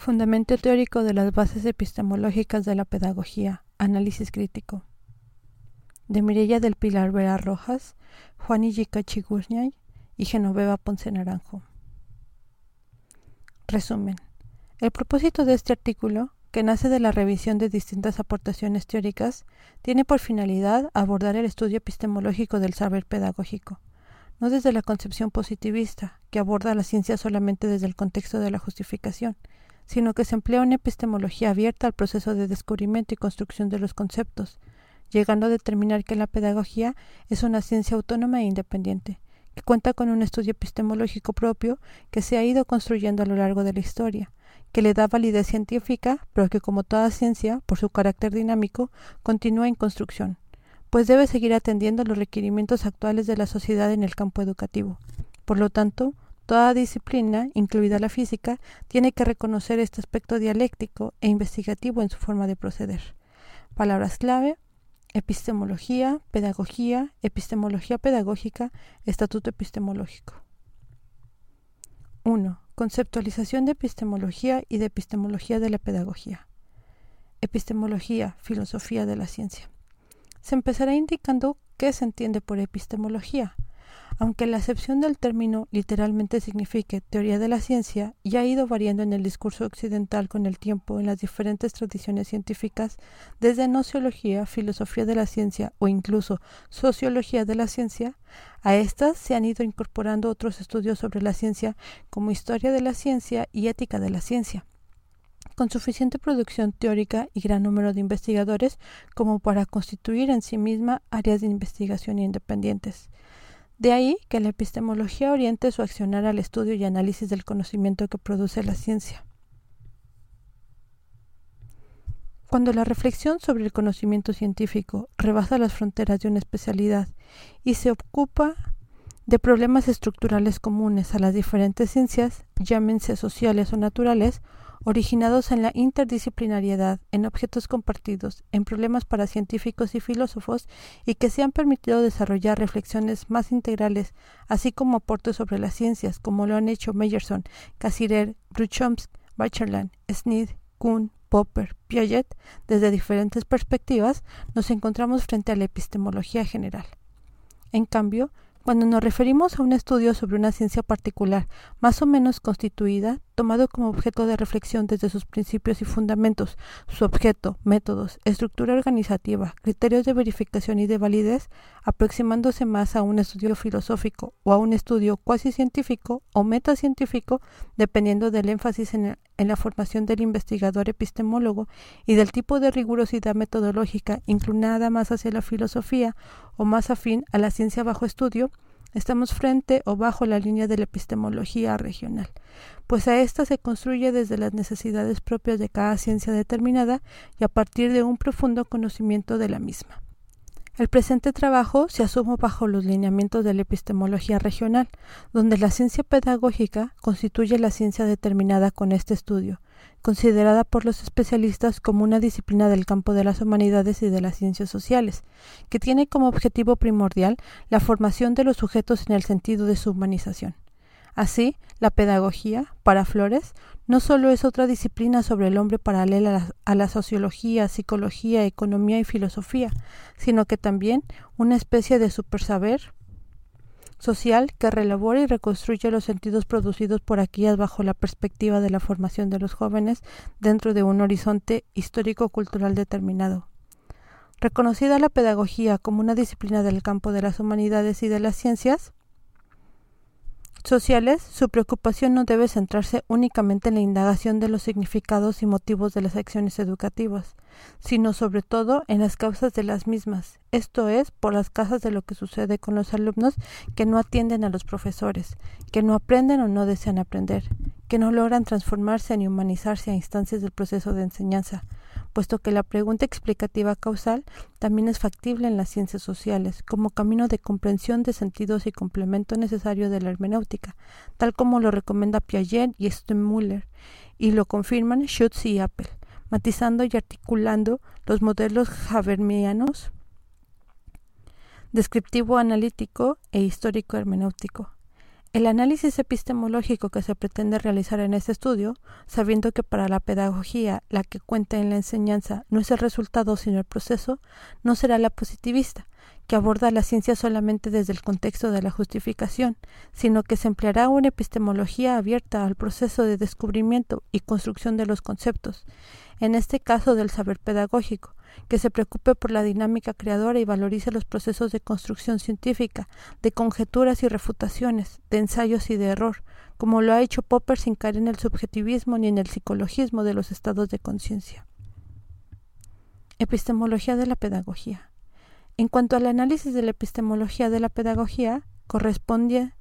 Fundamento teórico de las bases epistemológicas de la pedagogía. Análisis crítico. De Mireya del Pilar Vera Rojas, Juan Illica Chigurñay y Genoveva Ponce Naranjo. Resumen. El propósito de este artículo, que nace de la revisión de distintas aportaciones teóricas, tiene por finalidad abordar el estudio epistemológico del saber pedagógico no desde la concepción positivista, que aborda la ciencia solamente desde el contexto de la justificación, sino que se emplea una epistemología abierta al proceso de descubrimiento y construcción de los conceptos, llegando a determinar que la pedagogía es una ciencia autónoma e independiente, que cuenta con un estudio epistemológico propio que se ha ido construyendo a lo largo de la historia, que le da validez científica, pero que como toda ciencia, por su carácter dinámico, continúa en construcción pues debe seguir atendiendo los requerimientos actuales de la sociedad en el campo educativo. Por lo tanto, toda disciplina, incluida la física, tiene que reconocer este aspecto dialéctico e investigativo en su forma de proceder. Palabras clave epistemología, pedagogía, epistemología pedagógica, estatuto epistemológico. 1. Conceptualización de epistemología y de epistemología de la pedagogía. Epistemología, filosofía de la ciencia se empezará indicando qué se entiende por epistemología. Aunque la acepción del término literalmente signifique teoría de la ciencia y ha ido variando en el discurso occidental con el tiempo en las diferentes tradiciones científicas, desde nociología, filosofía de la ciencia o incluso sociología de la ciencia, a estas se han ido incorporando otros estudios sobre la ciencia como historia de la ciencia y ética de la ciencia con suficiente producción teórica y gran número de investigadores como para constituir en sí misma áreas de investigación independientes. De ahí que la epistemología oriente su accionar al estudio y análisis del conocimiento que produce la ciencia. Cuando la reflexión sobre el conocimiento científico rebasa las fronteras de una especialidad y se ocupa de problemas estructurales comunes a las diferentes ciencias, llámense sociales o naturales, originados en la interdisciplinariedad, en objetos compartidos, en problemas para científicos y filósofos, y que se han permitido desarrollar reflexiones más integrales, así como aportes sobre las ciencias, como lo han hecho Meyerson, Cassirer, Bruchomsk, Bacherland, Sneed, Kuhn, Popper, Piaget, desde diferentes perspectivas, nos encontramos frente a la epistemología general. En cambio, cuando nos referimos a un estudio sobre una ciencia particular, más o menos constituida, tomado como objeto de reflexión desde sus principios y fundamentos, su objeto, métodos, estructura organizativa, criterios de verificación y de validez, aproximándose más a un estudio filosófico o a un estudio cuasi científico o metacientífico, dependiendo del énfasis en, en la formación del investigador epistemólogo y del tipo de rigurosidad metodológica inclinada más hacia la filosofía o más afín a la ciencia bajo estudio, Estamos frente o bajo la línea de la epistemología regional, pues a esta se construye desde las necesidades propias de cada ciencia determinada y a partir de un profundo conocimiento de la misma. El presente trabajo se asume bajo los lineamientos de la epistemología regional, donde la ciencia pedagógica constituye la ciencia determinada con este estudio, considerada por los especialistas como una disciplina del campo de las humanidades y de las ciencias sociales, que tiene como objetivo primordial la formación de los sujetos en el sentido de su humanización. Así, la pedagogía, para Flores, no solo es otra disciplina sobre el hombre paralela a la, sociología, psicología, economía y filosofía, sino que también una especie de supersaber social que relabora y reconstruye los sentidos producidos por aquellas bajo la perspectiva de la formación de los jóvenes dentro de un horizonte histórico-cultural determinado. Reconocida la pedagogía como una disciplina del campo de las humanidades y de las ciencias, sociales, su preocupación no debe centrarse únicamente en la indagación de los significados y motivos de las acciones educativas, sino sobre todo en las causas de las mismas, esto es, por las causas de lo que sucede con los alumnos que no atienden a los profesores, que no aprenden o no desean aprender, que no logran transformarse ni humanizarse a instancias del proceso de enseñanza, puesto que la pregunta explicativa causal también es factible en las ciencias sociales, como camino de comprensión de sentidos y complemento necesario de la hermenéutica, tal como lo recomienda Piaget y Stemmüller, y lo confirman Schutz y Appel, matizando y articulando los modelos habermianos descriptivo analítico e histórico hermenéutico. El análisis epistemológico que se pretende realizar en este estudio, sabiendo que para la pedagogía la que cuenta en la enseñanza no es el resultado sino el proceso, no será la positivista, que aborda la ciencia solamente desde el contexto de la justificación, sino que se empleará una epistemología abierta al proceso de descubrimiento y construcción de los conceptos, en este caso del saber pedagógico, que se preocupe por la dinámica creadora y valorice los procesos de construcción científica, de conjeturas y refutaciones, de ensayos y de error, como lo ha hecho Popper sin caer en el subjetivismo ni en el psicologismo de los estados de conciencia. Epistemología de la pedagogía. En cuanto al análisis de la epistemología de la pedagogía, correspondiente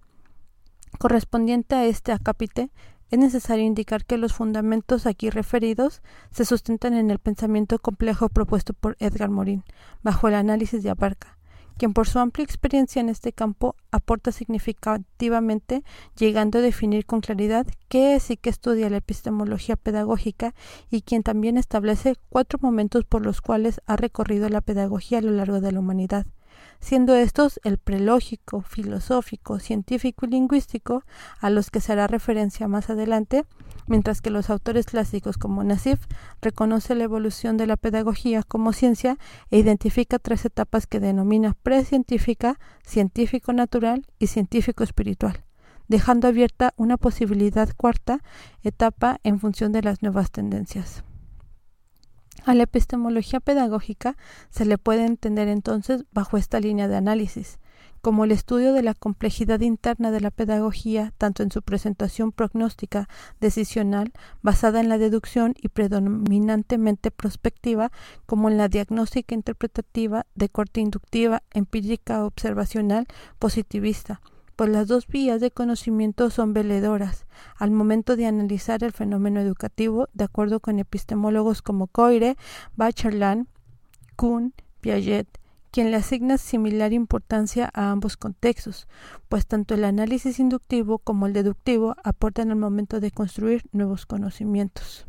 a este acápite, es necesario indicar que los fundamentos aquí referidos se sustentan en el pensamiento complejo propuesto por Edgar Morin, bajo el análisis de Abarca, quien por su amplia experiencia en este campo aporta significativamente, llegando a definir con claridad qué es y qué estudia la epistemología pedagógica y quien también establece cuatro momentos por los cuales ha recorrido la pedagogía a lo largo de la humanidad siendo estos el prelógico, filosófico, científico y lingüístico, a los que se hará referencia más adelante, mientras que los autores clásicos como Nassif reconoce la evolución de la pedagogía como ciencia e identifica tres etapas que denomina precientífica, científico natural y científico espiritual dejando abierta una posibilidad cuarta etapa en función de las nuevas tendencias. A la epistemología pedagógica se le puede entender entonces bajo esta línea de análisis, como el estudio de la complejidad interna de la pedagogía, tanto en su presentación prognóstica decisional, basada en la deducción y predominantemente prospectiva, como en la diagnóstica interpretativa de corte inductiva, empírica observacional, positivista pues las dos vías de conocimiento son veledoras al momento de analizar el fenómeno educativo, de acuerdo con epistemólogos como Coire, Bacherland, Kuhn, Piaget, quien le asigna similar importancia a ambos contextos, pues tanto el análisis inductivo como el deductivo aportan al momento de construir nuevos conocimientos.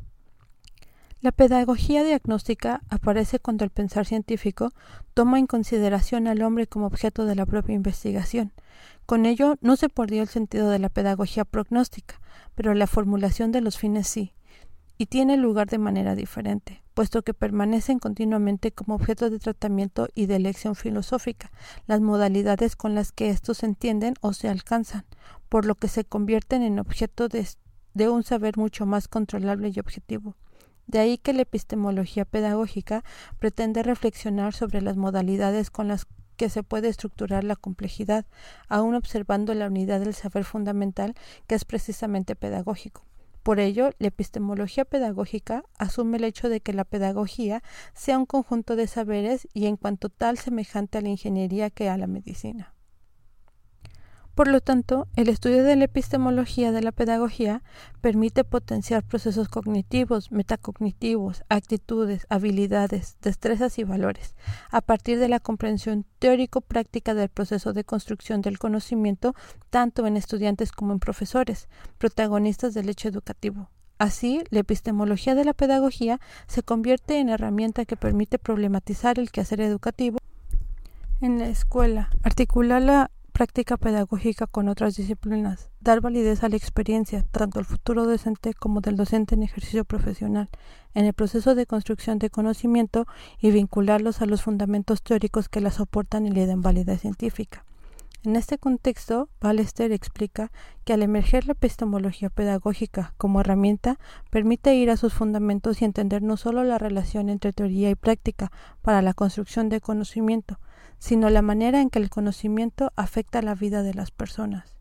La pedagogía diagnóstica aparece cuando el pensar científico toma en consideración al hombre como objeto de la propia investigación, con ello no se perdió el sentido de la pedagogía prognóstica, pero la formulación de los fines sí, y tiene lugar de manera diferente, puesto que permanecen continuamente como objeto de tratamiento y de elección filosófica, las modalidades con las que estos se entienden o se alcanzan, por lo que se convierten en objeto de, de un saber mucho más controlable y objetivo. De ahí que la epistemología pedagógica pretende reflexionar sobre las modalidades con las que se puede estructurar la complejidad, aún observando la unidad del saber fundamental que es precisamente pedagógico. Por ello, la epistemología pedagógica asume el hecho de que la pedagogía sea un conjunto de saberes y en cuanto tal semejante a la ingeniería que a la medicina. Por lo tanto, el estudio de la epistemología de la pedagogía permite potenciar procesos cognitivos, metacognitivos, actitudes, habilidades, destrezas y valores, a partir de la comprensión teórico-práctica del proceso de construcción del conocimiento, tanto en estudiantes como en profesores, protagonistas del hecho educativo. Así, la epistemología de la pedagogía se convierte en herramienta que permite problematizar el quehacer educativo en la escuela, articular la práctica pedagógica con otras disciplinas, dar validez a la experiencia, tanto del futuro docente como del docente en ejercicio profesional, en el proceso de construcción de conocimiento y vincularlos a los fundamentos teóricos que la soportan y le dan validez científica. En este contexto, Ballester explica que al emerger la epistemología pedagógica como herramienta, permite ir a sus fundamentos y entender no solo la relación entre teoría y práctica para la construcción de conocimiento, sino la manera en que el conocimiento afecta la vida de las personas.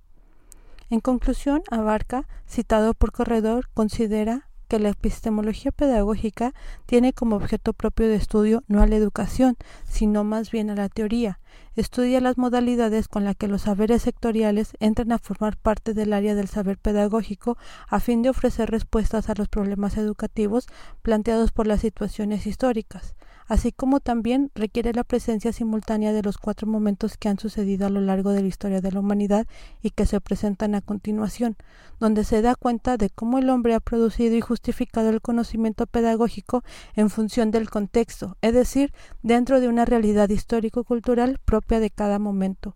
En conclusión, Abarca, citado por Corredor, considera que la epistemología pedagógica tiene como objeto propio de estudio no a la educación, sino más bien a la teoría. Estudia las modalidades con las que los saberes sectoriales entran a formar parte del área del saber pedagógico a fin de ofrecer respuestas a los problemas educativos planteados por las situaciones históricas así como también requiere la presencia simultánea de los cuatro momentos que han sucedido a lo largo de la historia de la humanidad y que se presentan a continuación, donde se da cuenta de cómo el hombre ha producido y justificado el conocimiento pedagógico en función del contexto, es decir, dentro de una realidad histórico-cultural propia de cada momento.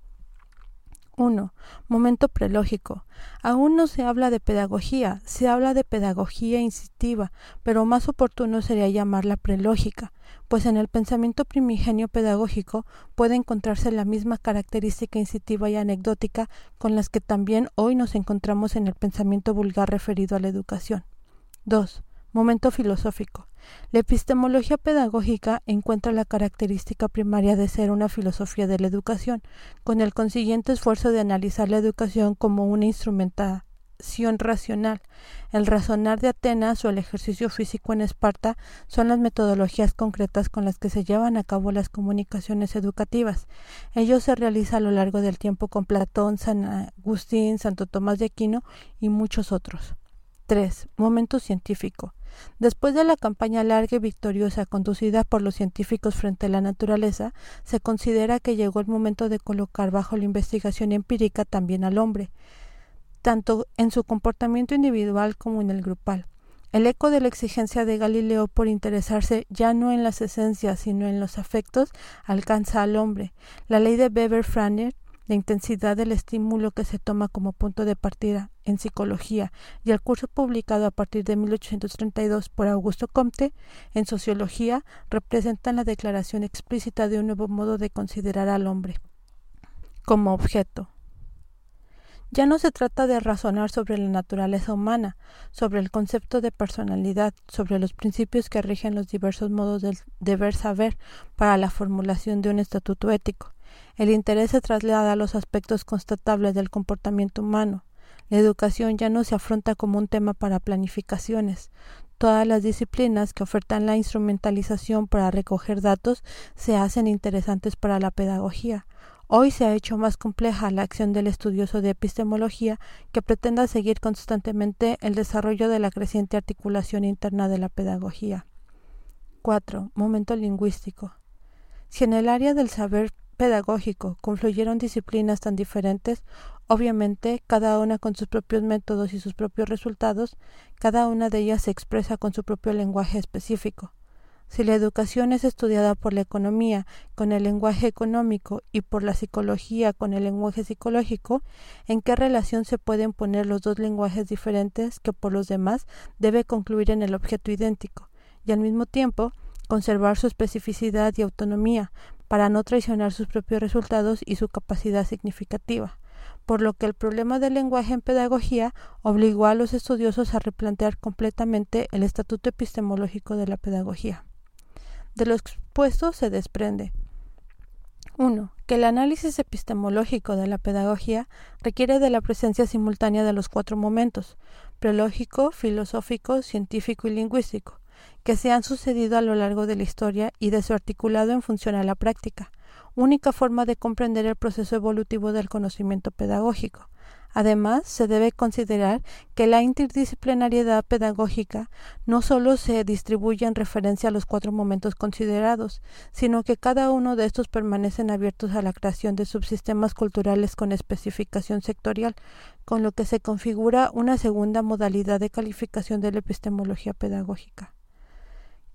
1. Momento prelógico. Aún no se habla de pedagogía, se habla de pedagogía instintiva, pero más oportuno sería llamarla prelógica, pues en el pensamiento primigenio pedagógico puede encontrarse la misma característica instintiva y anecdótica con las que también hoy nos encontramos en el pensamiento vulgar referido a la educación. 2. Momento filosófico. La epistemología pedagógica encuentra la característica primaria de ser una filosofía de la educación, con el consiguiente esfuerzo de analizar la educación como una instrumentación racional. El razonar de Atenas o el ejercicio físico en Esparta son las metodologías concretas con las que se llevan a cabo las comunicaciones educativas. Ello se realiza a lo largo del tiempo con Platón, San Agustín, Santo Tomás de Aquino y muchos otros. 3. Momento científico. Después de la campaña larga y victoriosa conducida por los científicos frente a la naturaleza, se considera que llegó el momento de colocar bajo la investigación empírica también al hombre, tanto en su comportamiento individual como en el grupal. El eco de la exigencia de Galileo por interesarse ya no en las esencias sino en los afectos alcanza al hombre. La ley de Weber-Franer la intensidad del estímulo que se toma como punto de partida en psicología y el curso publicado a partir de 1832 por Augusto Comte en sociología representan la declaración explícita de un nuevo modo de considerar al hombre como objeto. Ya no se trata de razonar sobre la naturaleza humana, sobre el concepto de personalidad, sobre los principios que rigen los diversos modos del deber saber para la formulación de un estatuto ético. El interés se traslada a los aspectos constatables del comportamiento humano. La educación ya no se afronta como un tema para planificaciones. Todas las disciplinas que ofertan la instrumentalización para recoger datos se hacen interesantes para la pedagogía. Hoy se ha hecho más compleja la acción del estudioso de epistemología que pretenda seguir constantemente el desarrollo de la creciente articulación interna de la pedagogía. 4. Momento lingüístico. Si en el área del saber pedagógico confluyeron disciplinas tan diferentes, obviamente cada una con sus propios métodos y sus propios resultados, cada una de ellas se expresa con su propio lenguaje específico. Si la educación es estudiada por la economía con el lenguaje económico y por la psicología con el lenguaje psicológico, ¿en qué relación se pueden poner los dos lenguajes diferentes que por los demás debe concluir en el objeto idéntico y al mismo tiempo conservar su especificidad y autonomía, para no traicionar sus propios resultados y su capacidad significativa, por lo que el problema del lenguaje en pedagogía obligó a los estudiosos a replantear completamente el estatuto epistemológico de la pedagogía. De lo expuesto se desprende 1. Que el análisis epistemológico de la pedagogía requiere de la presencia simultánea de los cuatro momentos, prelógico, filosófico, científico y lingüístico, que se han sucedido a lo largo de la historia y de su articulado en función a la práctica, única forma de comprender el proceso evolutivo del conocimiento pedagógico. Además, se debe considerar que la interdisciplinariedad pedagógica no solo se distribuye en referencia a los cuatro momentos considerados, sino que cada uno de estos permanecen abiertos a la creación de subsistemas culturales con especificación sectorial, con lo que se configura una segunda modalidad de calificación de la epistemología pedagógica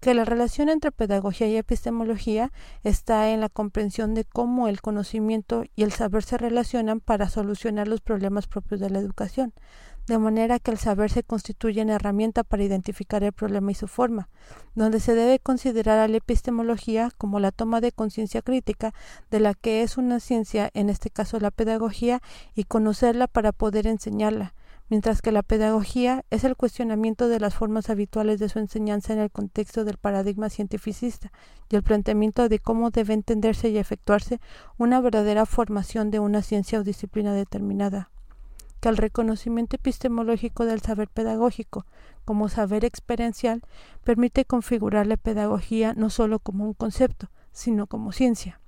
que la relación entre pedagogía y epistemología está en la comprensión de cómo el conocimiento y el saber se relacionan para solucionar los problemas propios de la educación, de manera que el saber se constituye en herramienta para identificar el problema y su forma, donde se debe considerar a la epistemología como la toma de conciencia crítica de la que es una ciencia, en este caso la pedagogía, y conocerla para poder enseñarla, mientras que la pedagogía es el cuestionamiento de las formas habituales de su enseñanza en el contexto del paradigma cientificista y el planteamiento de cómo debe entenderse y efectuarse una verdadera formación de una ciencia o disciplina determinada que el reconocimiento epistemológico del saber pedagógico como saber experiencial permite configurar la pedagogía no solo como un concepto, sino como ciencia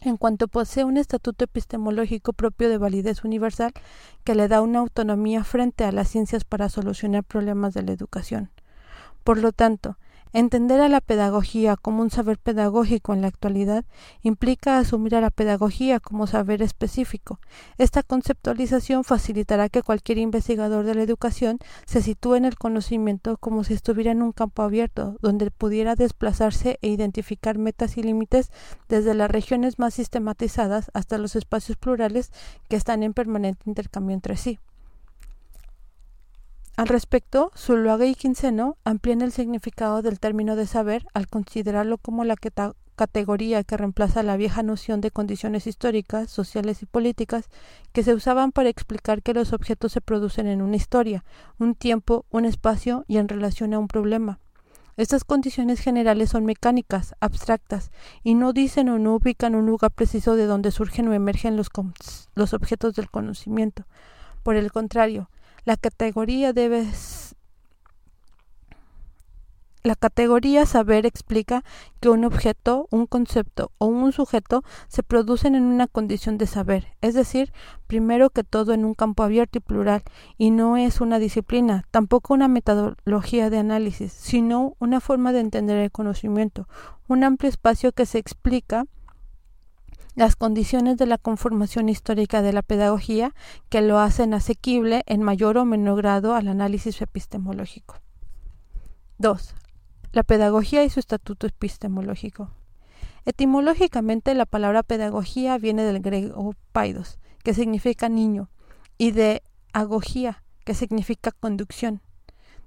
en cuanto posee un estatuto epistemológico propio de validez universal que le da una autonomía frente a las ciencias para solucionar problemas de la educación. Por lo tanto, Entender a la pedagogía como un saber pedagógico en la actualidad implica asumir a la pedagogía como saber específico. Esta conceptualización facilitará que cualquier investigador de la educación se sitúe en el conocimiento como si estuviera en un campo abierto, donde pudiera desplazarse e identificar metas y límites desde las regiones más sistematizadas hasta los espacios plurales que están en permanente intercambio entre sí. Al respecto, Zuluaga y Quinceno amplían el significado del término de saber al considerarlo como la categoría que reemplaza la vieja noción de condiciones históricas, sociales y políticas que se usaban para explicar que los objetos se producen en una historia, un tiempo, un espacio y en relación a un problema. Estas condiciones generales son mecánicas, abstractas, y no dicen o no ubican un lugar preciso de donde surgen o emergen los, los objetos del conocimiento. Por el contrario, la categoría debe la categoría saber explica que un objeto, un concepto o un sujeto se producen en una condición de saber, es decir, primero que todo en un campo abierto y plural, y no es una disciplina, tampoco una metodología de análisis, sino una forma de entender el conocimiento, un amplio espacio que se explica las condiciones de la conformación histórica de la pedagogía que lo hacen asequible en mayor o menor grado al análisis epistemológico. 2. La pedagogía y su estatuto epistemológico. Etimológicamente la palabra pedagogía viene del griego paidos, que significa niño, y de agogía, que significa conducción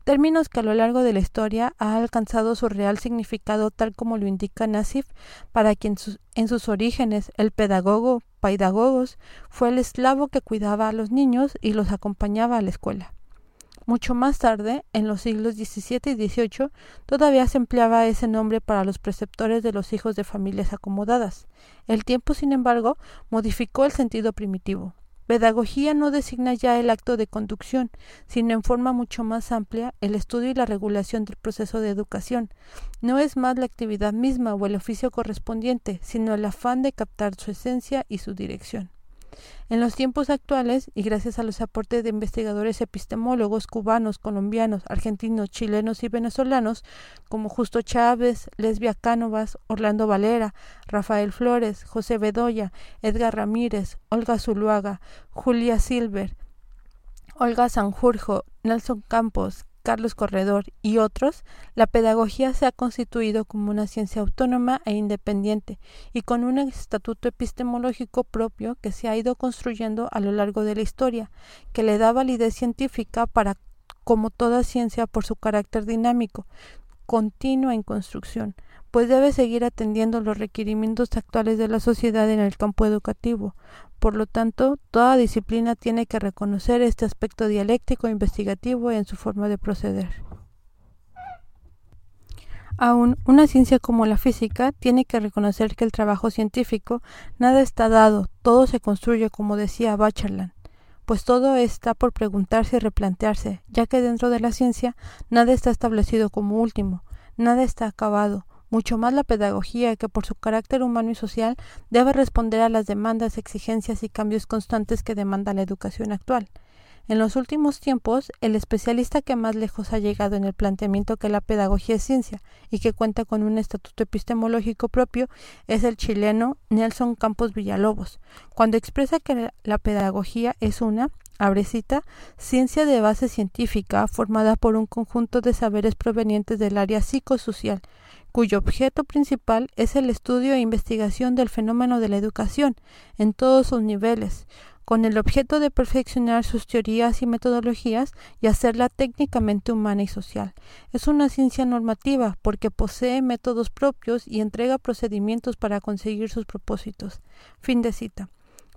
términos que a lo largo de la historia ha alcanzado su real significado tal como lo indica Nasif, para quien en sus orígenes el pedagogo, paidagogos, fue el eslavo que cuidaba a los niños y los acompañaba a la escuela. Mucho más tarde, en los siglos XVII y XVIII, todavía se empleaba ese nombre para los preceptores de los hijos de familias acomodadas. El tiempo, sin embargo, modificó el sentido primitivo. Pedagogía no designa ya el acto de conducción, sino en forma mucho más amplia el estudio y la regulación del proceso de educación. No es más la actividad misma o el oficio correspondiente, sino el afán de captar su esencia y su dirección. En los tiempos actuales, y gracias a los aportes de investigadores epistemólogos cubanos, colombianos, argentinos, chilenos y venezolanos, como Justo Chávez, Lesbia Cánovas, Orlando Valera, Rafael Flores, José Bedoya, Edgar Ramírez, Olga Zuluaga, Julia Silver, Olga Sanjurjo, Nelson Campos, Carlos Corredor y otros, la pedagogía se ha constituido como una ciencia autónoma e independiente y con un estatuto epistemológico propio que se ha ido construyendo a lo largo de la historia, que le da validez científica para, como toda ciencia, por su carácter dinámico, continua en construcción, pues debe seguir atendiendo los requerimientos actuales de la sociedad en el campo educativo. Por lo tanto, toda disciplina tiene que reconocer este aspecto dialéctico e investigativo en su forma de proceder. Aún una ciencia como la física tiene que reconocer que el trabajo científico nada está dado, todo se construye como decía Bacherland, pues todo está por preguntarse y replantearse, ya que dentro de la ciencia nada está establecido como último, nada está acabado, mucho más la pedagogía que por su carácter humano y social debe responder a las demandas, exigencias y cambios constantes que demanda la educación actual. En los últimos tiempos, el especialista que más lejos ha llegado en el planteamiento que la pedagogía es ciencia y que cuenta con un estatuto epistemológico propio es el chileno Nelson Campos Villalobos, cuando expresa que la pedagogía es una abrecita, ciencia de base científica formada por un conjunto de saberes provenientes del área psicosocial, cuyo objeto principal es el estudio e investigación del fenómeno de la educación en todos sus niveles, con el objeto de perfeccionar sus teorías y metodologías y hacerla técnicamente humana y social. Es una ciencia normativa porque posee métodos propios y entrega procedimientos para conseguir sus propósitos. Fin de cita.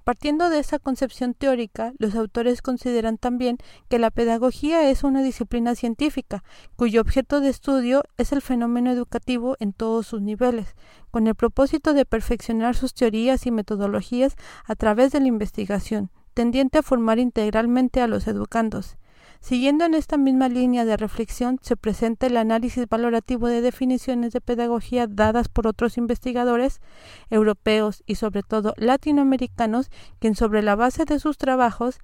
Partiendo de esa concepción teórica, los autores consideran también que la pedagogía es una disciplina científica, cuyo objeto de estudio es el fenómeno educativo en todos sus niveles, con el propósito de perfeccionar sus teorías y metodologías a través de la investigación, tendiente a formar integralmente a los educandos. Siguiendo en esta misma línea de reflexión, se presenta el análisis valorativo de definiciones de pedagogía dadas por otros investigadores europeos y sobre todo latinoamericanos, quien sobre la base de sus trabajos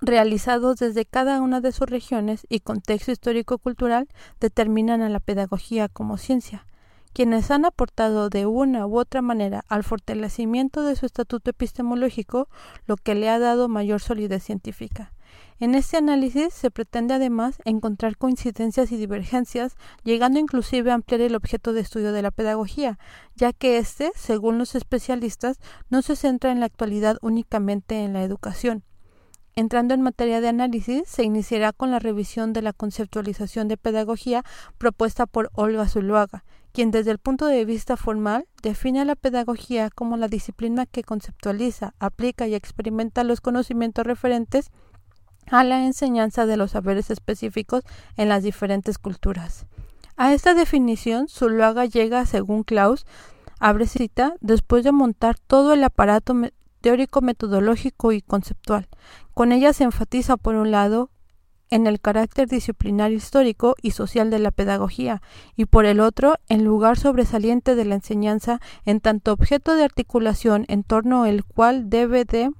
realizados desde cada una de sus regiones y contexto histórico-cultural determinan a la pedagogía como ciencia. Quienes han aportado de una u otra manera al fortalecimiento de su estatuto epistemológico, lo que le ha dado mayor solidez científica. En este análisis se pretende además encontrar coincidencias y divergencias, llegando inclusive a ampliar el objeto de estudio de la pedagogía, ya que éste, según los especialistas, no se centra en la actualidad únicamente en la educación, Entrando en materia de análisis, se iniciará con la revisión de la conceptualización de pedagogía propuesta por Olga Zuluaga, quien desde el punto de vista formal define a la pedagogía como la disciplina que conceptualiza, aplica y experimenta los conocimientos referentes a la enseñanza de los saberes específicos en las diferentes culturas. A esta definición, Zuluaga llega, según Klaus, abre cita, después de montar todo el aparato teórico, metodológico y conceptual. Con ella se enfatiza, por un lado, en el carácter disciplinario histórico y social de la pedagogía, y por el otro, en lugar sobresaliente de la enseñanza en tanto objeto de articulación en torno al cual debe de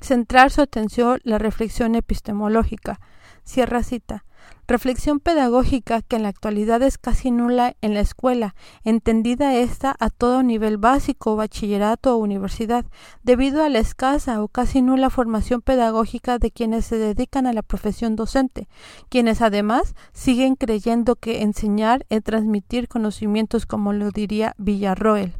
centrar su atención la reflexión epistemológica. Cierra cita reflexión pedagógica que en la actualidad es casi nula en la escuela, entendida esta a todo nivel básico, bachillerato o universidad, debido a la escasa o casi nula formación pedagógica de quienes se dedican a la profesión docente, quienes además siguen creyendo que enseñar es transmitir conocimientos como lo diría Villarroel.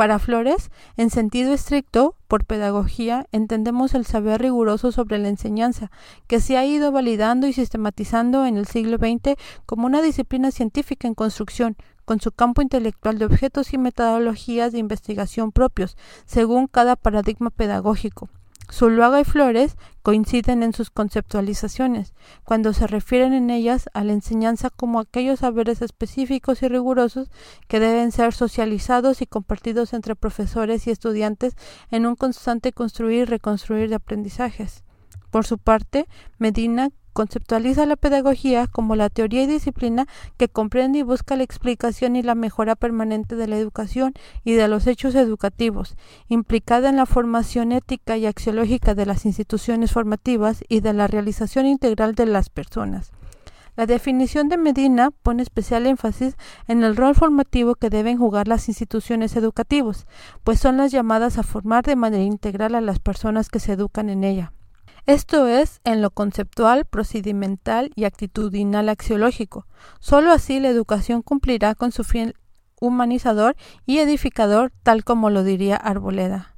Para Flores, en sentido estricto, por pedagogía, entendemos el saber riguroso sobre la enseñanza, que se ha ido validando y sistematizando en el siglo XX como una disciplina científica en construcción, con su campo intelectual de objetos y metodologías de investigación propios, según cada paradigma pedagógico. Zuluaga y Flores coinciden en sus conceptualizaciones, cuando se refieren en ellas a la enseñanza como aquellos saberes específicos y rigurosos que deben ser socializados y compartidos entre profesores y estudiantes en un constante construir y reconstruir de aprendizajes. Por su parte, Medina conceptualiza la pedagogía como la teoría y disciplina que comprende y busca la explicación y la mejora permanente de la educación y de los hechos educativos, implicada en la formación ética y axiológica de las instituciones formativas y de la realización integral de las personas. La definición de Medina pone especial énfasis en el rol formativo que deben jugar las instituciones educativas, pues son las llamadas a formar de manera integral a las personas que se educan en ella. Esto es en lo conceptual, procedimental y actitudinal axiológico. Solo así la educación cumplirá con su fin humanizador y edificador, tal como lo diría Arboleda.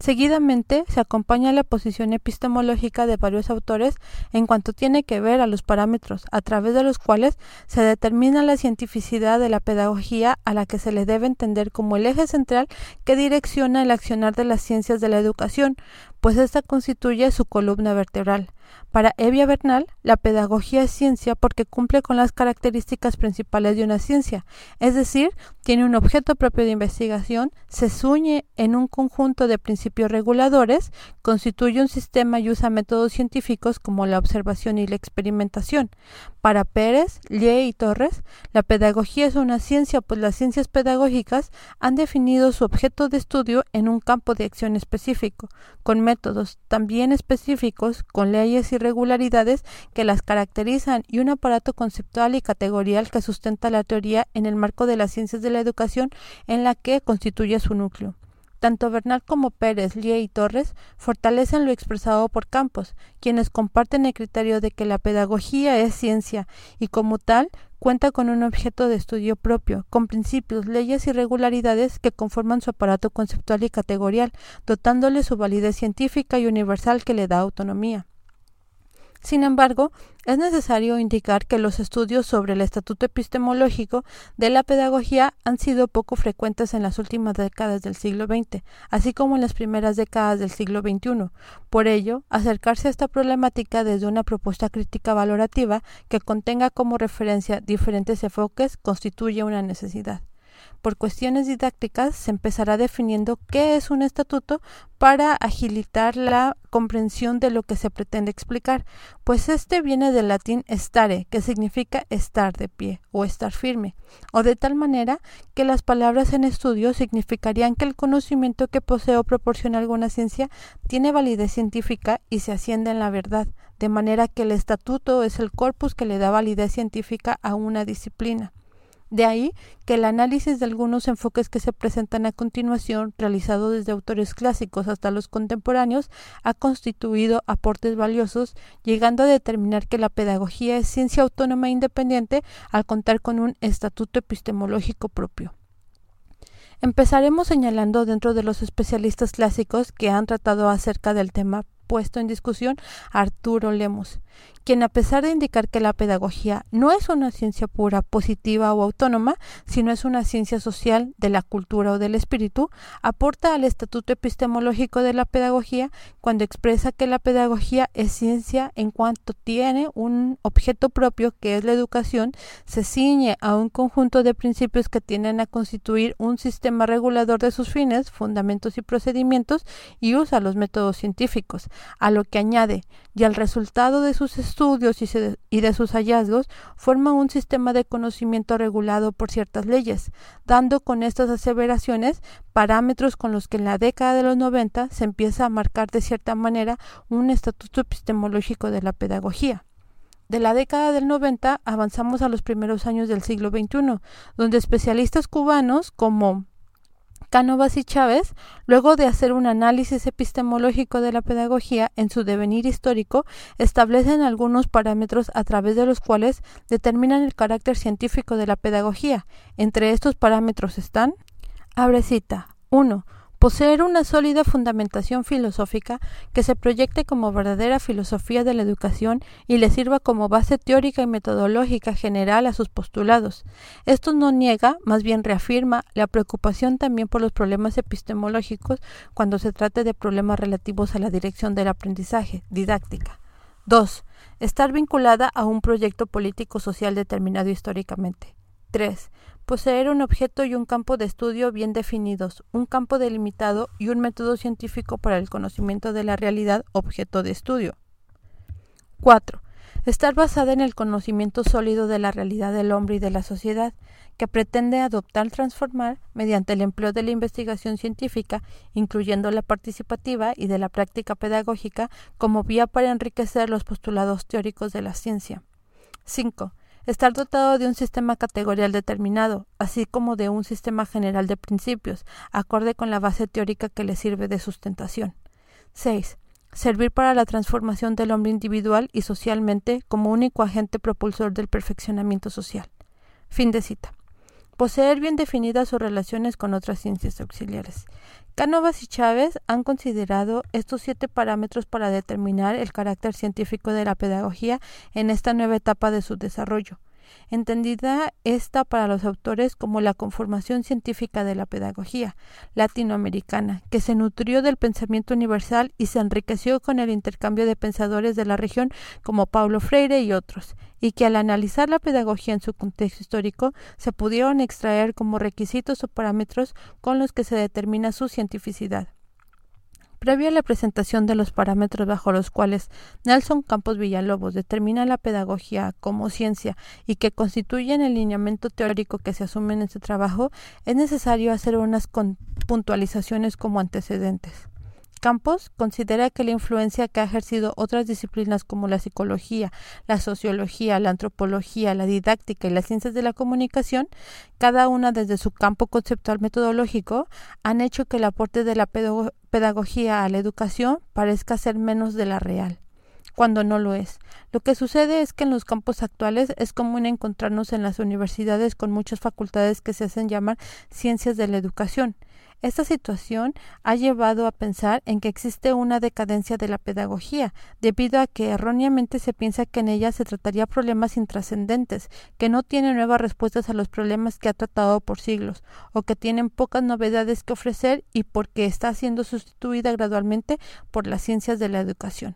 Seguidamente se acompaña la posición epistemológica de varios autores en cuanto tiene que ver a los parámetros a través de los cuales se determina la cientificidad de la pedagogía a la que se le debe entender como el eje central que direcciona el accionar de las ciencias de la educación, pues esta constituye su columna vertebral. Para Evia Bernal, la pedagogía es ciencia porque cumple con las características principales de una ciencia, es decir, tiene un objeto propio de investigación, se suñe en un conjunto de principios reguladores, constituye un sistema y usa métodos científicos como la observación y la experimentación. Para Pérez, Lie y Torres, la pedagogía es una ciencia, pues las ciencias pedagógicas han definido su objeto de estudio en un campo de acción específico, con métodos también específicos, con leyes y regularidades que las caracterizan y un aparato conceptual y categorial que sustenta la teoría en el marco de las ciencias de la educación en la que constituye su núcleo. Tanto Bernal como Pérez, Lie y Torres fortalecen lo expresado por Campos, quienes comparten el criterio de que la pedagogía es ciencia y como tal cuenta con un objeto de estudio propio, con principios, leyes y regularidades que conforman su aparato conceptual y categorial, dotándole su validez científica y universal que le da autonomía. Sin embargo, es necesario indicar que los estudios sobre el estatuto epistemológico de la pedagogía han sido poco frecuentes en las últimas décadas del siglo XX, así como en las primeras décadas del siglo XXI. Por ello, acercarse a esta problemática desde una propuesta crítica valorativa que contenga como referencia diferentes enfoques constituye una necesidad. Por cuestiones didácticas se empezará definiendo qué es un estatuto para agilitar la comprensión de lo que se pretende explicar, pues este viene del latín stare, que significa estar de pie o estar firme, o de tal manera que las palabras en estudio significarían que el conocimiento que posee o proporciona alguna ciencia tiene validez científica y se asciende en la verdad, de manera que el estatuto es el corpus que le da validez científica a una disciplina. De ahí que el análisis de algunos enfoques que se presentan a continuación, realizado desde autores clásicos hasta los contemporáneos, ha constituido aportes valiosos, llegando a determinar que la pedagogía es ciencia autónoma e independiente al contar con un estatuto epistemológico propio. Empezaremos señalando dentro de los especialistas clásicos que han tratado acerca del tema puesto en discusión Arturo Lemos, quien a pesar de indicar que la pedagogía no es una ciencia pura, positiva o autónoma, sino es una ciencia social de la cultura o del espíritu, aporta al estatuto epistemológico de la pedagogía cuando expresa que la pedagogía es ciencia en cuanto tiene un objeto propio que es la educación, se ciñe a un conjunto de principios que tienden a constituir un sistema regulador de sus fines, fundamentos y procedimientos y usa los métodos científicos, a lo que añade, y al resultado de sus estudios y, de sus hallazgos forma un sistema de conocimiento regulado por ciertas leyes, dando con estas aseveraciones parámetros con los que en la década de los 90 se empieza a marcar de cierta manera un estatuto epistemológico de la pedagogía. De la década del 90 avanzamos a los primeros años del siglo XXI, donde especialistas cubanos como Cánovas y Chávez, luego de hacer un análisis epistemológico de la pedagogía en su devenir histórico, establecen algunos parámetros a través de los cuales determinan el carácter científico de la pedagogía. Entre estos parámetros están, abre cita, 1 poseer una sólida fundamentación filosófica que se proyecte como verdadera filosofía de la educación y le sirva como base teórica y metodológica general a sus postulados. Esto no niega, más bien reafirma, la preocupación también por los problemas epistemológicos cuando se trate de problemas relativos a la dirección del aprendizaje, didáctica. 2. Estar vinculada a un proyecto político-social determinado históricamente. 3 poseer un objeto y un campo de estudio bien definidos, un campo delimitado y un método científico para el conocimiento de la realidad objeto de estudio. 4. Estar basada en el conocimiento sólido de la realidad del hombre y de la sociedad, que pretende adoptar transformar mediante el empleo de la investigación científica, incluyendo la participativa y de la práctica pedagógica, como vía para enriquecer los postulados teóricos de la ciencia. 5 estar dotado de un sistema categorial determinado, así como de un sistema general de principios, acorde con la base teórica que le sirve de sustentación. 6. Servir para la transformación del hombre individual y socialmente como único agente propulsor del perfeccionamiento social. Fin de cita. Poseer bien definidas sus relaciones con otras ciencias auxiliares. Cánovas y Chávez han considerado estos siete parámetros para determinar el carácter científico de la pedagogía en esta nueva etapa de su desarrollo entendida esta para los autores como la conformación científica de la pedagogía latinoamericana, que se nutrió del pensamiento universal y se enriqueció con el intercambio de pensadores de la región como Paulo Freire y otros, y que al analizar la pedagogía en su contexto histórico se pudieron extraer como requisitos o parámetros con los que se determina su cientificidad. Previo a la presentación de los parámetros bajo los cuales Nelson Campos Villalobos determina la pedagogía como ciencia y que constituyen el lineamiento teórico que se asume en este trabajo, es necesario hacer unas puntualizaciones como antecedentes. Campos considera que la influencia que ha ejercido otras disciplinas como la psicología, la sociología, la antropología, la didáctica y las ciencias de la comunicación, cada una desde su campo conceptual metodológico, han hecho que el aporte de la pedagogía a la educación parezca ser menos de la real cuando no lo es. Lo que sucede es que en los campos actuales es común encontrarnos en las universidades con muchas facultades que se hacen llamar ciencias de la educación, esta situación ha llevado a pensar en que existe una decadencia de la pedagogía, debido a que erróneamente se piensa que en ella se trataría problemas intrascendentes, que no tienen nuevas respuestas a los problemas que ha tratado por siglos, o que tienen pocas novedades que ofrecer y porque está siendo sustituida gradualmente por las ciencias de la educación.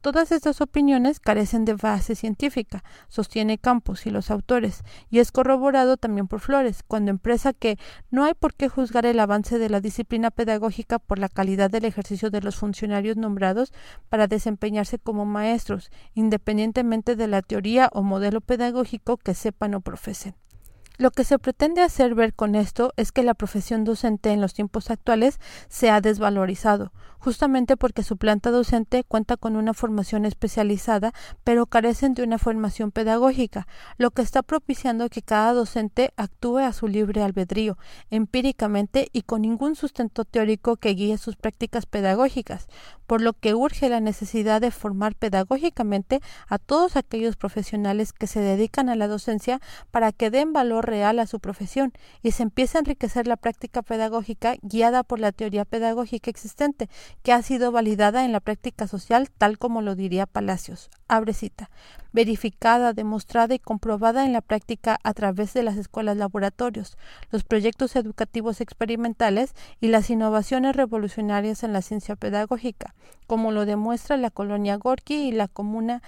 Todas estas opiniones carecen de base científica, sostiene Campos y los autores, y es corroborado también por Flores, cuando expresa que no hay por qué juzgar el avance de la disciplina pedagógica por la calidad del ejercicio de los funcionarios nombrados para desempeñarse como maestros, independientemente de la teoría o modelo pedagógico que sepan o profesen. Lo que se pretende hacer ver con esto es que la profesión docente en los tiempos actuales se ha desvalorizado, justamente porque su planta docente cuenta con una formación especializada, pero carecen de una formación pedagógica, lo que está propiciando que cada docente actúe a su libre albedrío, empíricamente y con ningún sustento teórico que guíe sus prácticas pedagógicas, por lo que urge la necesidad de formar pedagógicamente a todos aquellos profesionales que se dedican a la docencia para que den valor real a su profesión y se empiece a enriquecer la práctica pedagógica guiada por la teoría pedagógica existente, que ha sido validada en la práctica social tal como lo diría Palacios. Abre cita. Verificada, demostrada y comprobada en la práctica a través de las escuelas laboratorios, los proyectos educativos experimentales y las innovaciones revolucionarias en la ciencia pedagógica, como lo demuestra la colonia Gorky y la comuna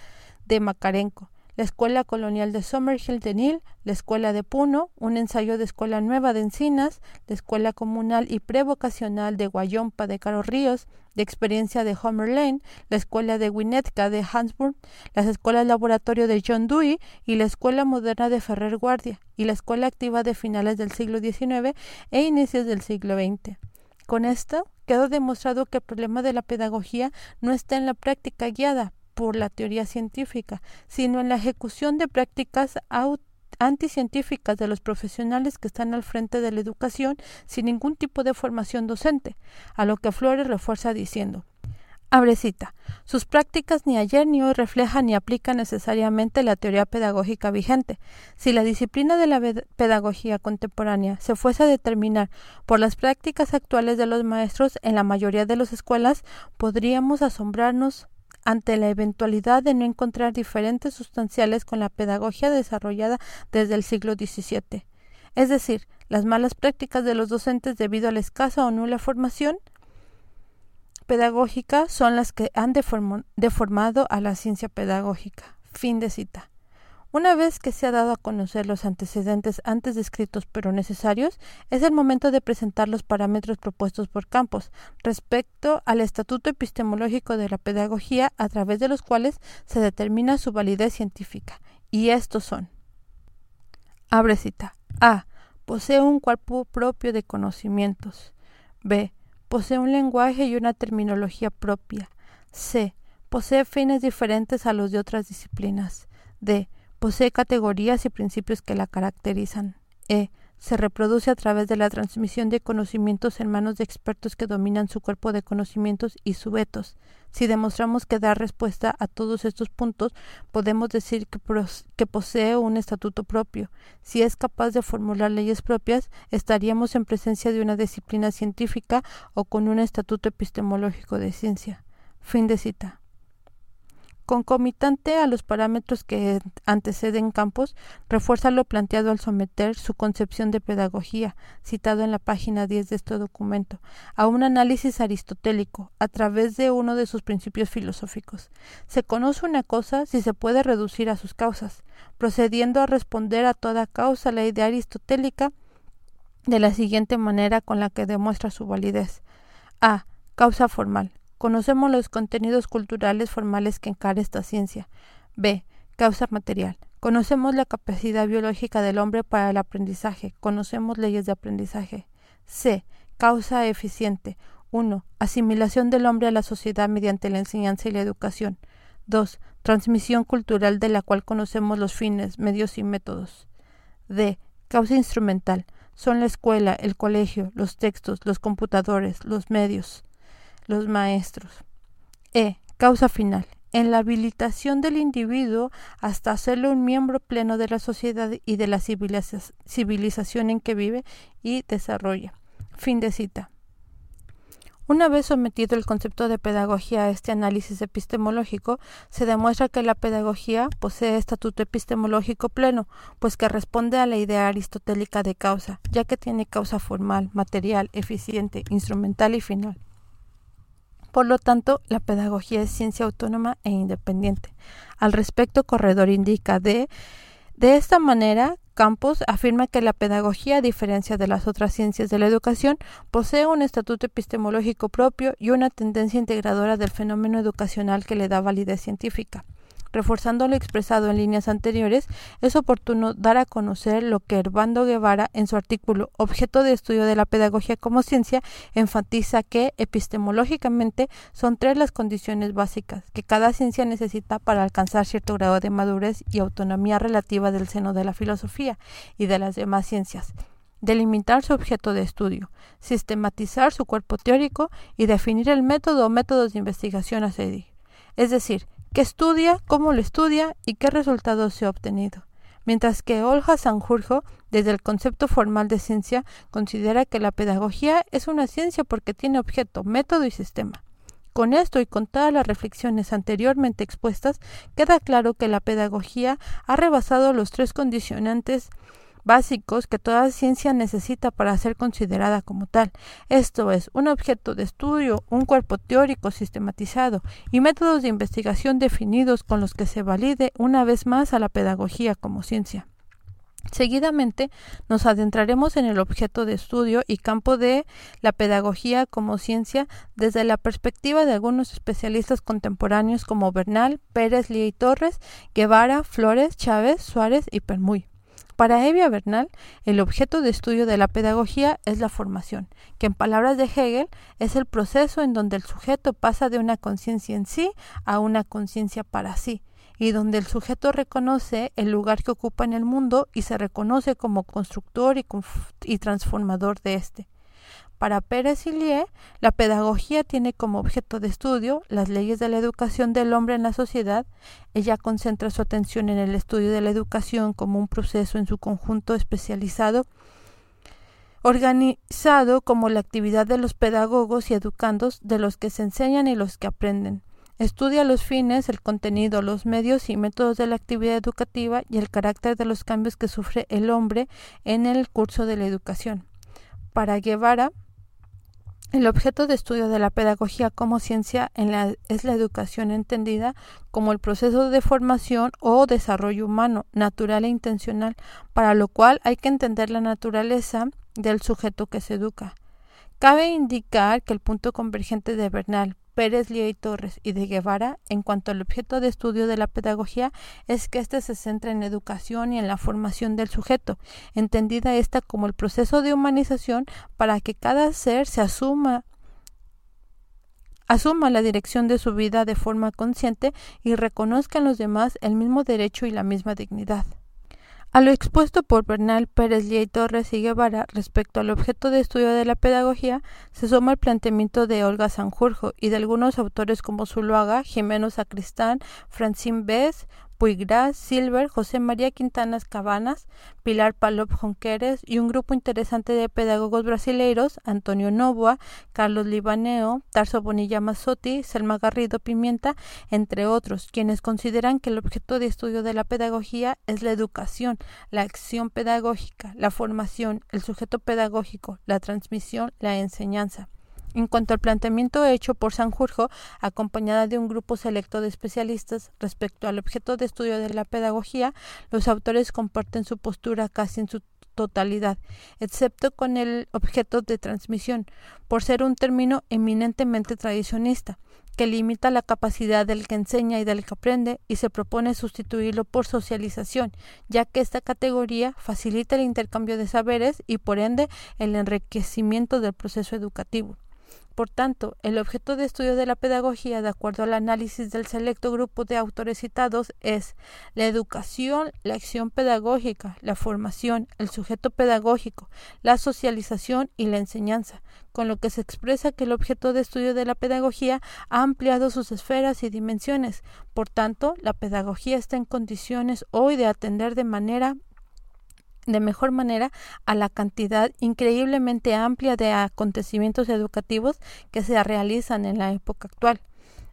de Macarenco la Escuela Colonial de Summerhill de Nil, la Escuela de Puno, un ensayo de Escuela Nueva de Encinas, la Escuela Comunal y Prevocacional de Guayompa de Caro Ríos, de Experiencia de Homer Lane, la Escuela de Winnetka de Hansburg, las Escuelas Laboratorio de John Dewey y la Escuela Moderna de Ferrer Guardia, y la Escuela Activa de finales del siglo XIX e inicios del siglo XX. Con esto quedó demostrado que el problema de la pedagogía no está en la práctica guiada, por la teoría científica, sino en la ejecución de prácticas anticientíficas de los profesionales que están al frente de la educación sin ningún tipo de formación docente, a lo que Flores refuerza diciendo Abre cita. Sus prácticas ni ayer ni hoy reflejan ni aplican necesariamente la teoría pedagógica vigente. Si la disciplina de la pedagogía contemporánea se fuese a determinar por las prácticas actuales de los maestros en la mayoría de las escuelas, podríamos asombrarnos ante la eventualidad de no encontrar diferentes sustanciales con la pedagogía desarrollada desde el siglo XVII, es decir, las malas prácticas de los docentes debido a la escasa o nula formación pedagógica son las que han deformado a la ciencia pedagógica. Fin de cita. Una vez que se ha dado a conocer los antecedentes antes descritos pero necesarios, es el momento de presentar los parámetros propuestos por Campos respecto al estatuto epistemológico de la pedagogía a través de los cuales se determina su validez científica. Y estos son. Abre cita. A. Posee un cuerpo propio de conocimientos. B. Posee un lenguaje y una terminología propia. C. Posee fines diferentes a los de otras disciplinas. D Posee categorías y principios que la caracterizan. E. Se reproduce a través de la transmisión de conocimientos en manos de expertos que dominan su cuerpo de conocimientos y su etos. Si demostramos que da respuesta a todos estos puntos, podemos decir que, que, posee un estatuto propio. Si es capaz de formular leyes propias, estaríamos en presencia de una disciplina científica o con un estatuto epistemológico de ciencia. Fin de cita. Concomitante a los parámetros que anteceden Campos, refuerza lo planteado al someter su concepción de pedagogía, citado en la página 10 de este documento, a un análisis aristotélico a través de uno de sus principios filosóficos. Se conoce una cosa si se puede reducir a sus causas, procediendo a responder a toda causa la idea aristotélica de la siguiente manera con la que demuestra su validez. A. Causa formal. Conocemos los contenidos culturales formales que encara esta ciencia. B. Causa material. Conocemos la capacidad biológica del hombre para el aprendizaje. Conocemos leyes de aprendizaje. C. Causa eficiente. 1. Asimilación del hombre a la sociedad mediante la enseñanza y la educación. 2. Transmisión cultural de la cual conocemos los fines, medios y métodos. D. Causa instrumental. Son la escuela, el colegio, los textos, los computadores, los medios los maestros. E. Causa final. En la habilitación del individuo hasta hacerlo un miembro pleno de la sociedad y de la civilización en que vive y desarrolla. Fin de cita. Una vez sometido el concepto de pedagogía a este análisis epistemológico, se demuestra que la pedagogía posee estatuto epistemológico pleno, pues que responde a la idea aristotélica de causa, ya que tiene causa formal, material, eficiente, instrumental y final. Por lo tanto, la pedagogía es ciencia autónoma e independiente. Al respecto, Corredor indica de de esta manera, Campos afirma que la pedagogía, a diferencia de las otras ciencias de la educación, posee un estatuto epistemológico propio y una tendencia integradora del fenómeno educacional que le da validez científica. Reforzando lo expresado en líneas anteriores, es oportuno dar a conocer lo que Herbando Guevara, en su artículo Objeto de estudio de la pedagogía como ciencia, enfatiza que, epistemológicamente, son tres las condiciones básicas que cada ciencia necesita para alcanzar cierto grado de madurez y autonomía relativa del seno de la filosofía y de las demás ciencias delimitar su objeto de estudio, sistematizar su cuerpo teórico y definir el método o métodos de investigación a seguir. Es decir, qué estudia, cómo lo estudia y qué resultados se ha obtenido. Mientras que Olga Sanjurjo, desde el concepto formal de ciencia, considera que la pedagogía es una ciencia porque tiene objeto, método y sistema. Con esto y con todas las reflexiones anteriormente expuestas, queda claro que la pedagogía ha rebasado los tres condicionantes básicos que toda ciencia necesita para ser considerada como tal. Esto es, un objeto de estudio, un cuerpo teórico sistematizado y métodos de investigación definidos con los que se valide una vez más a la pedagogía como ciencia. Seguidamente nos adentraremos en el objeto de estudio y campo de la pedagogía como ciencia desde la perspectiva de algunos especialistas contemporáneos como Bernal, Pérez, Lía y Torres, Guevara, Flores, Chávez, Suárez y Permuy. Para Evia Bernal, el objeto de estudio de la pedagogía es la formación, que en palabras de Hegel es el proceso en donde el sujeto pasa de una conciencia en sí a una conciencia para sí, y donde el sujeto reconoce el lugar que ocupa en el mundo y se reconoce como constructor y, y transformador de éste. Para Pérez Lie, la pedagogía tiene como objeto de estudio las leyes de la educación del hombre en la sociedad. Ella concentra su atención en el estudio de la educación como un proceso en su conjunto especializado, organizado como la actividad de los pedagogos y educandos de los que se enseñan y los que aprenden. Estudia los fines, el contenido, los medios y métodos de la actividad educativa y el carácter de los cambios que sufre el hombre en el curso de la educación. Para Guevara, el objeto de estudio de la pedagogía como ciencia es la educación entendida como el proceso de formación o desarrollo humano, natural e intencional, para lo cual hay que entender la naturaleza del sujeto que se educa. Cabe indicar que el punto convergente de Bernal, Pérez Lía y Torres y de Guevara en cuanto al objeto de estudio de la pedagogía es que éste se centra en educación y en la formación del sujeto, entendida esta como el proceso de humanización para que cada ser se asuma asuma la dirección de su vida de forma consciente y reconozca en los demás el mismo derecho y la misma dignidad. A lo expuesto por Bernal Pérez Lía y Torres y Guevara respecto al objeto de estudio de la pedagogía, se suma el planteamiento de Olga Sanjurjo y de algunos autores como Zuluaga, Jimeno Sacristán, Francine Bess, Puigras, Silver, José María Quintanas Cabanas, Pilar Palop Jonqueres y un grupo interesante de pedagogos brasileiros, Antonio Novoa, Carlos Libaneo, Tarso Bonilla Mazzotti, Selma Garrido Pimienta, entre otros, quienes consideran que el objeto de estudio de la pedagogía es la educación, la acción pedagógica, la formación, el sujeto pedagógico, la transmisión, la enseñanza. En cuanto al planteamiento hecho por Sanjurjo, acompañada de un grupo selecto de especialistas respecto al objeto de estudio de la pedagogía, los autores comparten su postura casi en su totalidad, excepto con el objeto de transmisión, por ser un término eminentemente tradicionista, que limita la capacidad del que enseña y del que aprende y se propone sustituirlo por socialización, ya que esta categoría facilita el intercambio de saberes y por ende el enriquecimiento del proceso educativo. Por tanto, el objeto de estudio de la pedagogía, de acuerdo al análisis del selecto grupo de autores citados, es la educación, la acción pedagógica, la formación, el sujeto pedagógico, la socialización y la enseñanza, con lo que se expresa que el objeto de estudio de la pedagogía ha ampliado sus esferas y dimensiones. Por tanto, la pedagogía está en condiciones hoy de atender de manera de mejor manera a la cantidad increíblemente amplia de acontecimientos educativos que se realizan en la época actual.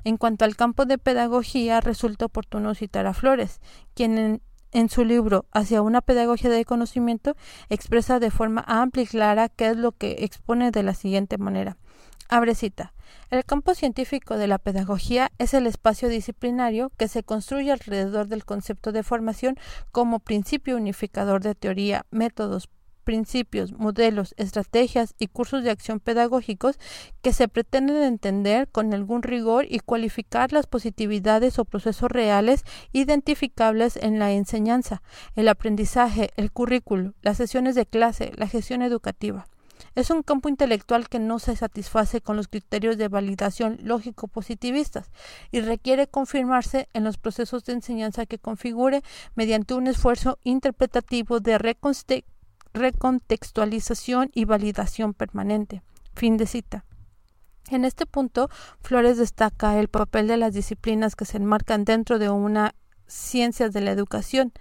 En cuanto al campo de pedagogía, resulta oportuno citar a Flores, quien en, su libro Hacia una pedagogía de conocimiento expresa de forma amplia y clara qué es lo que expone de la siguiente manera. Abre cita. El campo científico de la pedagogía es el espacio disciplinario que se construye alrededor del concepto de formación como principio unificador de teoría, métodos, principios, modelos, estrategias y cursos de acción pedagógicos que se pretenden entender con algún rigor y cualificar las positividades o procesos reales identificables en la enseñanza, el aprendizaje, el currículo, las sesiones de clase, la gestión educativa. Es un campo intelectual que no se satisface con los criterios de validación lógico-positivistas y requiere confirmarse en los procesos de enseñanza que configure mediante un esfuerzo interpretativo de recontextualización y validación permanente. Fin de cita. En este punto, Flores destaca el papel de las disciplinas que se enmarcan dentro de una ciencia de la educación,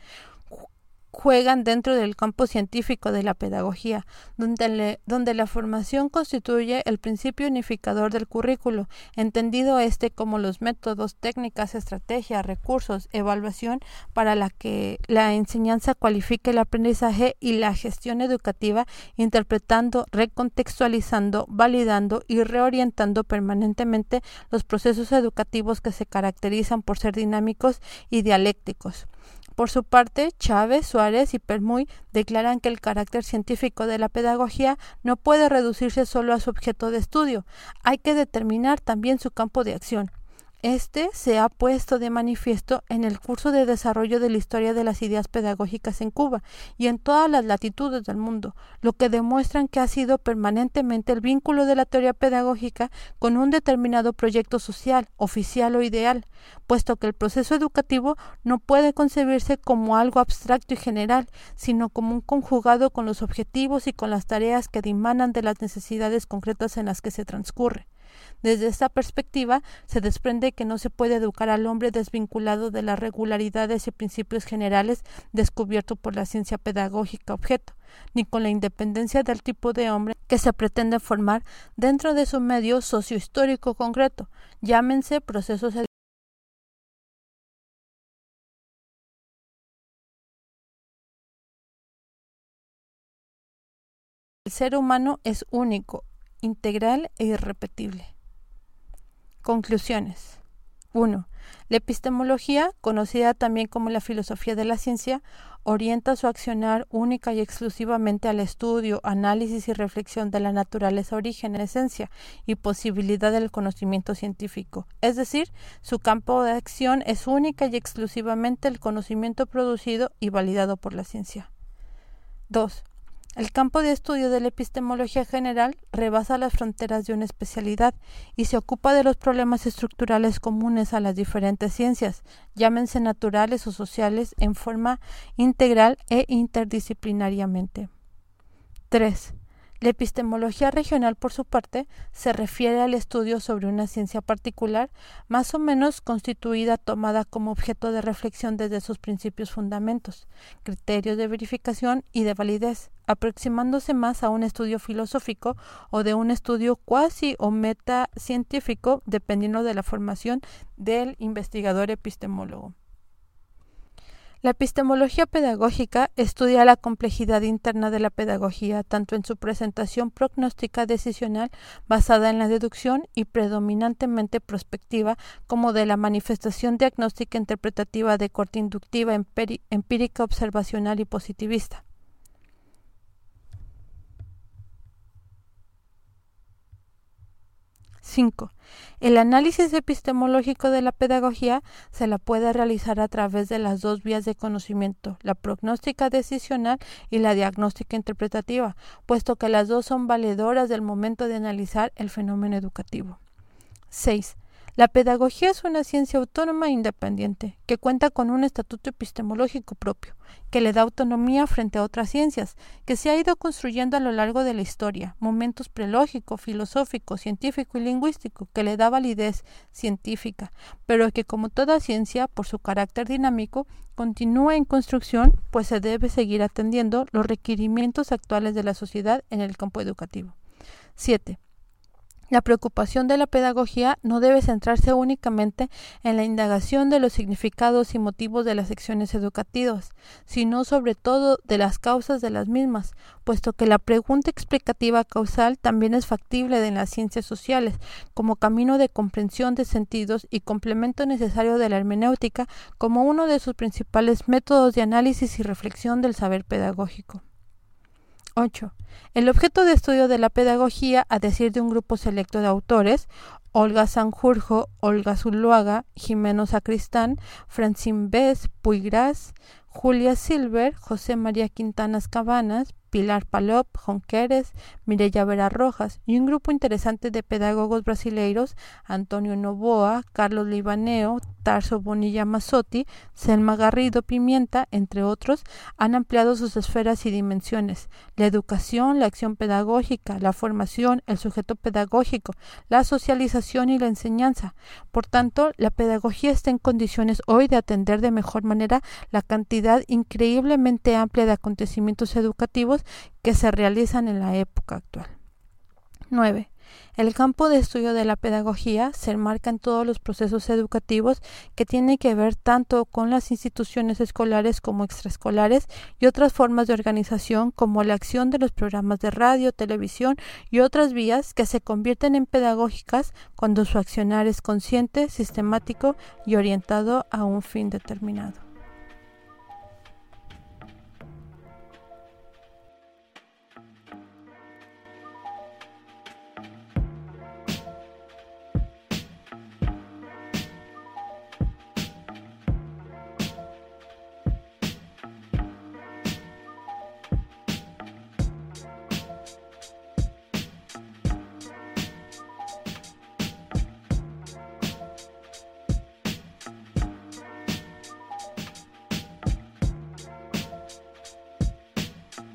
juegan dentro del campo científico de la pedagogía, donde, la formación constituye el principio unificador del currículo, entendido este como los métodos, técnicas, estrategias, recursos, evaluación para la que la enseñanza cualifique el aprendizaje y la gestión educativa, interpretando, recontextualizando, validando y reorientando permanentemente los procesos educativos que se caracterizan por ser dinámicos y dialécticos. Por su parte, Chávez, Suárez y Permuy declaran que el carácter científico de la pedagogía no puede reducirse solo a su objeto de estudio, hay que determinar también su campo de acción. Este se ha puesto de manifiesto en el curso de desarrollo de la historia de las ideas pedagógicas en Cuba y en todas las latitudes del mundo, lo que demuestran que ha sido permanentemente el vínculo de la teoría pedagógica con un determinado proyecto social, oficial o ideal, puesto que el proceso educativo no puede concebirse como algo abstracto y general, sino como un conjugado con los objetivos y con las tareas que dimanan de las necesidades concretas en las que se transcurre. Desde esta perspectiva, se desprende que no se puede educar al hombre desvinculado de las regularidades y principios generales descubiertos por la ciencia pedagógica objeto, ni con la independencia del tipo de hombre que se pretende formar dentro de su medio sociohistórico concreto, llámense procesos El ser humano es único, integral e irrepetible. Conclusiones. 1. La epistemología, conocida también como la filosofía de la ciencia, orienta su accionar única y exclusivamente al estudio, análisis y reflexión de la naturaleza, origen, esencia y posibilidad del conocimiento científico. Es decir, su campo de acción es única y exclusivamente el conocimiento producido y validado por la ciencia. 2. El campo de estudio de la epistemología general rebasa las fronteras de una especialidad y se ocupa de los problemas estructurales comunes a las diferentes ciencias, llámense naturales o sociales, en forma integral e interdisciplinariamente. 3. La epistemología regional, por su parte, se refiere al estudio sobre una ciencia particular, más o menos constituida, tomada como objeto de reflexión desde sus principios fundamentos, criterios de verificación y de validez, aproximándose más a un estudio filosófico o de un estudio cuasi o meta científico, dependiendo de la formación del investigador epistemólogo. La epistemología pedagógica estudia la complejidad interna de la pedagogía, tanto en su presentación prognóstica decisional basada en la deducción y predominantemente prospectiva, como de la manifestación diagnóstica interpretativa de corte inductiva, empírica, observacional y positivista. 5. El análisis epistemológico de la pedagogía se la puede realizar a través de las dos vías de conocimiento, la prognóstica decisional y la diagnóstica interpretativa, puesto que las dos son valedoras del momento de analizar el fenómeno educativo. 6. La pedagogía es una ciencia autónoma e independiente, que cuenta con un estatuto epistemológico propio, que le da autonomía frente a otras ciencias, que se ha ido construyendo a lo largo de la historia, momentos prelógico, filosófico, científico y lingüístico, que le da validez científica, pero que como toda ciencia, por su carácter dinámico, continúa en construcción, pues se debe seguir atendiendo los requerimientos actuales de la sociedad en el campo educativo. 7. La preocupación de la pedagogía no debe centrarse únicamente en la indagación de los significados y motivos de las secciones educativas, sino sobre todo de las causas de las mismas, puesto que la pregunta explicativa causal también es factible en las ciencias sociales, como camino de comprensión de sentidos y complemento necesario de la hermenéutica como uno de sus principales métodos de análisis y reflexión del saber pedagógico. 8. El objeto de estudio de la pedagogía, a decir de un grupo selecto de autores, Olga Sanjurjo, Olga Zuluaga, Jimeno Sacristán, Francine Bess, Puigras, Julia Silver, José María Quintanas Cabanas, Pilar Palop, Jonqueres, Mireya Vera Rojas y un grupo interesante de pedagogos brasileiros, Antonio Novoa, Carlos Libaneo, Tarso Bonilla Mazzotti, Selma Garrido Pimienta, entre otros, han ampliado sus esferas y dimensiones. La educación, la acción pedagógica, la formación, el sujeto pedagógico, la socialización y la enseñanza. Por tanto, la pedagogía está en condiciones hoy de atender de mejor manera la increíblemente amplia de acontecimientos educativos que se realizan en la época actual. 9. El campo de estudio de la pedagogía se enmarca en todos los procesos educativos que tienen que ver tanto con las instituciones escolares como extraescolares y otras formas de organización como la acción de los programas de radio, televisión y otras vías que se convierten en pedagógicas cuando su accionar es consciente, sistemático y orientado a un fin determinado.